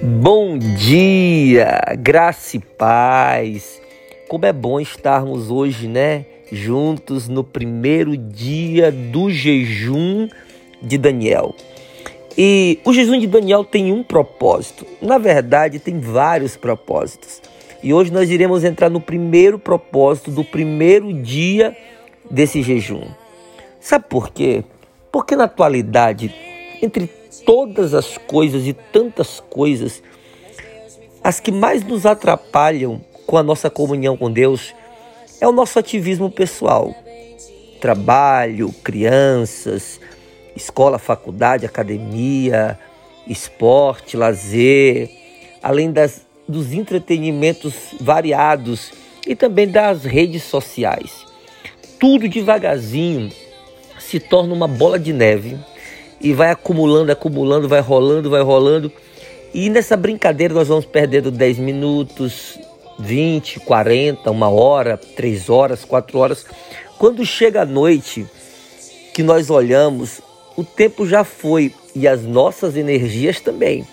Bom dia, graça e paz. Como é bom estarmos hoje, né, juntos no primeiro dia do jejum de Daniel. E o jejum de Daniel tem um propósito. Na verdade, tem vários propósitos. E hoje nós iremos entrar no primeiro propósito do primeiro dia desse jejum. Sabe por quê? Porque na atualidade, entre todas as coisas e tantas coisas, as que mais nos atrapalham com a nossa comunhão com Deus é o nosso ativismo pessoal. Trabalho, crianças, escola, faculdade, academia, esporte, lazer, além das, dos entretenimentos variados e também das redes sociais. Tudo devagarzinho se torna uma bola de neve e vai acumulando, acumulando, vai rolando, vai rolando. E nessa brincadeira nós vamos perdendo 10 minutos, 20, 40, uma hora, 3 horas, 4 horas. Quando chega a noite, que nós olhamos, o tempo já foi e as nossas energias também.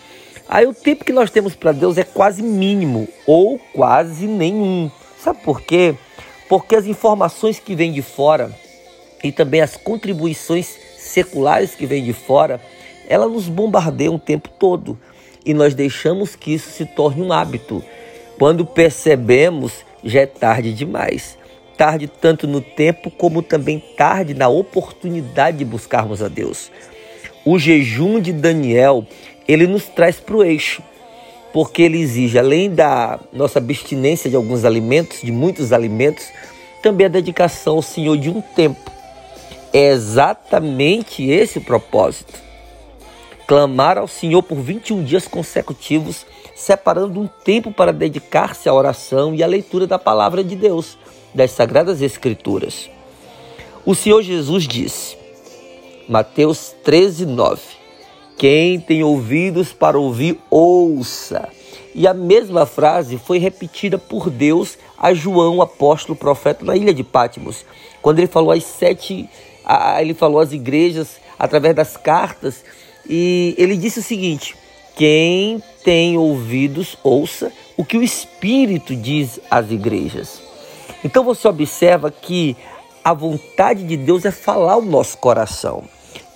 Aí o tempo que nós temos para Deus é quase mínimo ou quase nenhum. Sabe por quê? Porque as informações que vêm de fora e também as contribuições seculares que vêm de fora, ela nos bombardeia o tempo todo e nós deixamos que isso se torne um hábito. Quando percebemos, já é tarde demais. Tarde tanto no tempo como também tarde na oportunidade de buscarmos a Deus. O jejum de Daniel, ele nos traz para o eixo, porque ele exige, além da nossa abstinência de alguns alimentos, de muitos alimentos, também a dedicação ao Senhor de um tempo é exatamente esse o propósito. Clamar ao Senhor por 21 dias consecutivos, separando um tempo para dedicar-se à oração e à leitura da palavra de Deus, das Sagradas Escrituras. O Senhor Jesus disse, Mateus 13, 9: Quem tem ouvidos para ouvir, ouça. E a mesma frase foi repetida por Deus a João, apóstolo profeta, na ilha de Pátimos, quando ele falou as sete ele falou às igrejas através das cartas e ele disse o seguinte: quem tem ouvidos, ouça o que o Espírito diz às igrejas. Então você observa que a vontade de Deus é falar o nosso coração.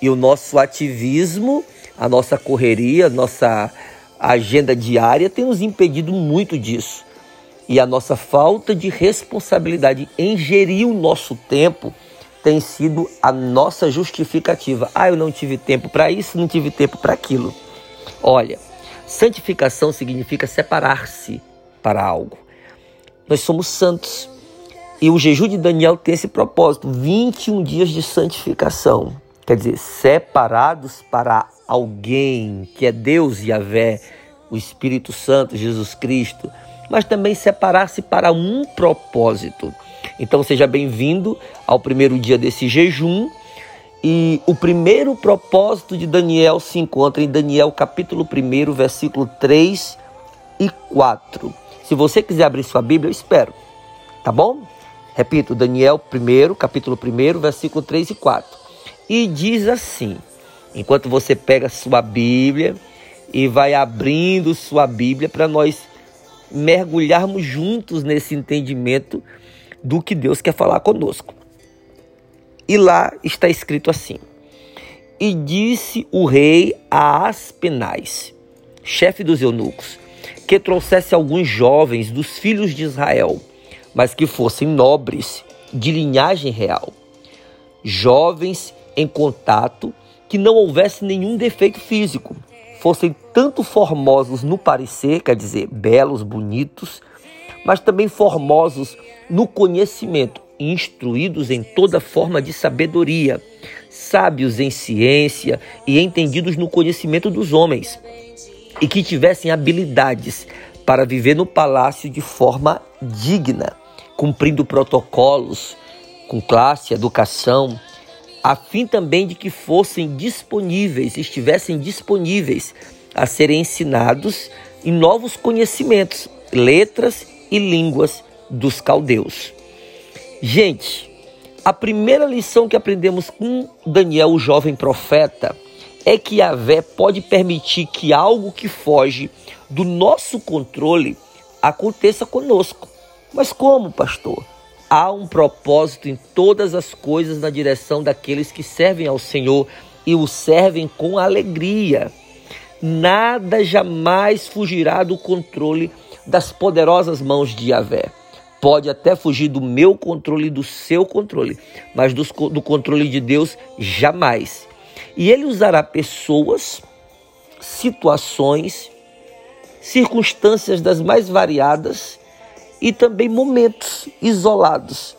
E o nosso ativismo, a nossa correria, a nossa agenda diária tem nos impedido muito disso. E a nossa falta de responsabilidade em gerir o nosso tempo tem sido a nossa justificativa. Ah, eu não tive tempo para isso, não tive tempo para aquilo. Olha, santificação significa separar-se para algo. Nós somos santos. E o jejum de Daniel tem esse propósito: 21 dias de santificação. Quer dizer, separados para alguém que é Deus e Yahvé, o Espírito Santo, Jesus Cristo, mas também separar-se para um propósito. Então seja bem-vindo ao primeiro dia desse jejum. E o primeiro propósito de Daniel se encontra em Daniel capítulo 1, versículo 3 e 4. Se você quiser abrir sua Bíblia, eu espero. Tá bom? Repito, Daniel 1, capítulo 1, versículo 3 e 4. E diz assim: enquanto você pega sua Bíblia e vai abrindo sua Bíblia para nós mergulharmos juntos nesse entendimento do que Deus quer falar conosco. E lá está escrito assim: E disse o rei a Aspenais, chefe dos eunucos, que trouxesse alguns jovens dos filhos de Israel, mas que fossem nobres, de linhagem real, jovens em contato, que não houvesse nenhum defeito físico, fossem tanto formosos no parecer, quer dizer, belos, bonitos, mas também formosos no conhecimento, instruídos em toda forma de sabedoria, sábios em ciência e entendidos no conhecimento dos homens, e que tivessem habilidades para viver no palácio de forma digna, cumprindo protocolos com classe, educação, a fim também de que fossem disponíveis, estivessem disponíveis a serem ensinados em novos conhecimentos, letras e línguas dos caldeus. Gente, a primeira lição que aprendemos com Daniel, o jovem profeta, é que Yahvé pode permitir que algo que foge do nosso controle aconteça conosco. Mas como, pastor? Há um propósito em todas as coisas na direção daqueles que servem ao Senhor e o servem com alegria. Nada jamais fugirá do controle das poderosas mãos de Yahvé. Pode até fugir do meu controle e do seu controle, mas do, do controle de Deus jamais. E ele usará pessoas, situações, circunstâncias das mais variadas e também momentos isolados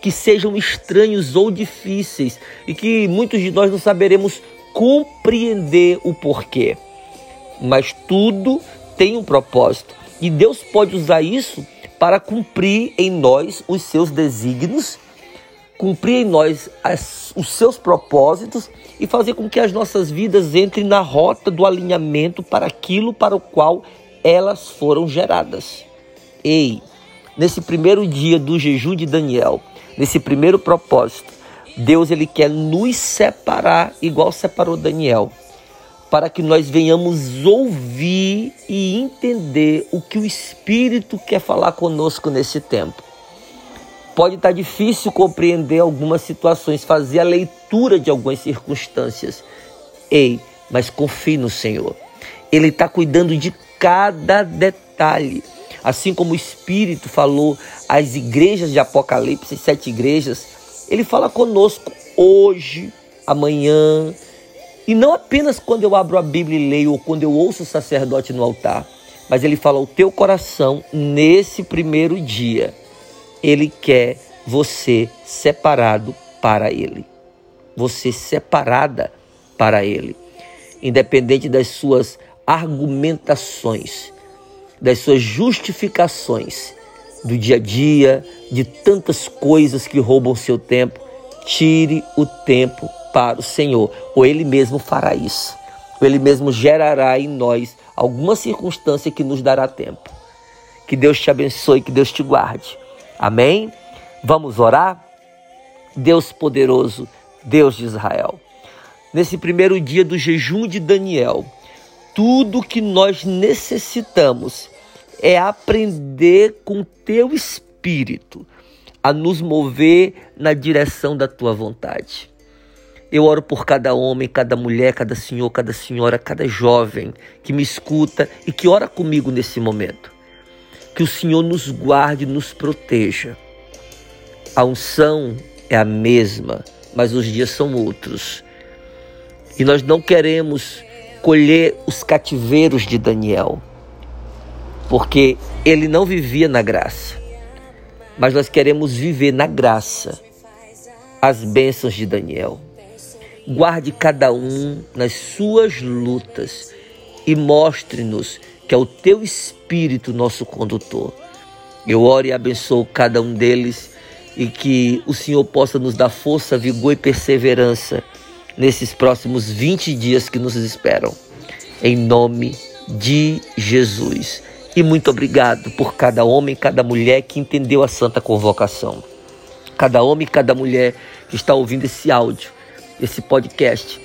que sejam estranhos ou difíceis e que muitos de nós não saberemos compreender o porquê. Mas tudo tem um propósito e Deus pode usar isso para cumprir em nós os seus desígnios, cumprir em nós as, os seus propósitos e fazer com que as nossas vidas entrem na rota do alinhamento para aquilo para o qual elas foram geradas. Ei, nesse primeiro dia do jejum de Daniel, nesse primeiro propósito, Deus ele quer nos separar igual separou Daniel para que nós venhamos ouvir e entender o que o Espírito quer falar conosco nesse tempo. Pode estar difícil compreender algumas situações, fazer a leitura de algumas circunstâncias. Ei, mas confie no Senhor. Ele está cuidando de cada detalhe. Assim como o Espírito falou às igrejas de Apocalipse, sete igrejas, ele fala conosco hoje, amanhã, e não apenas quando eu abro a Bíblia e leio ou quando eu ouço o sacerdote no altar, mas ele fala o teu coração nesse primeiro dia. Ele quer você separado para ele. Você separada para ele. Independente das suas argumentações, das suas justificações do dia a dia, de tantas coisas que roubam seu tempo, tire o tempo para o Senhor, ou Ele mesmo fará isso, ou Ele mesmo gerará em nós alguma circunstância que nos dará tempo. Que Deus te abençoe, que Deus te guarde. Amém? Vamos orar? Deus poderoso, Deus de Israel. Nesse primeiro dia do jejum de Daniel, tudo que nós necessitamos é aprender com teu espírito a nos mover na direção da tua vontade. Eu oro por cada homem, cada mulher, cada senhor, cada senhora, cada jovem que me escuta e que ora comigo nesse momento. Que o Senhor nos guarde, nos proteja. A unção é a mesma, mas os dias são outros. E nós não queremos colher os cativeiros de Daniel, porque ele não vivia na graça. Mas nós queremos viver na graça as bênçãos de Daniel. Guarde cada um nas suas lutas e mostre-nos que é o teu Espírito nosso condutor. Eu oro e abençoo cada um deles e que o Senhor possa nos dar força, vigor e perseverança nesses próximos 20 dias que nos esperam. Em nome de Jesus. E muito obrigado por cada homem, cada mulher que entendeu a santa convocação. Cada homem e cada mulher que está ouvindo esse áudio esse podcast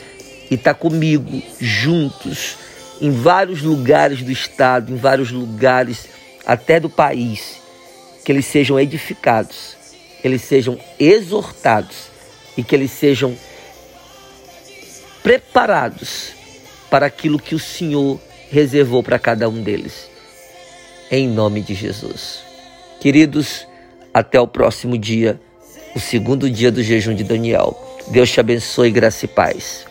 e está comigo juntos em vários lugares do estado, em vários lugares até do país, que eles sejam edificados, que eles sejam exortados e que eles sejam preparados para aquilo que o Senhor reservou para cada um deles. Em nome de Jesus. Queridos, até o próximo dia, o segundo dia do jejum de Daniel. Deus te abençoe, graça e paz.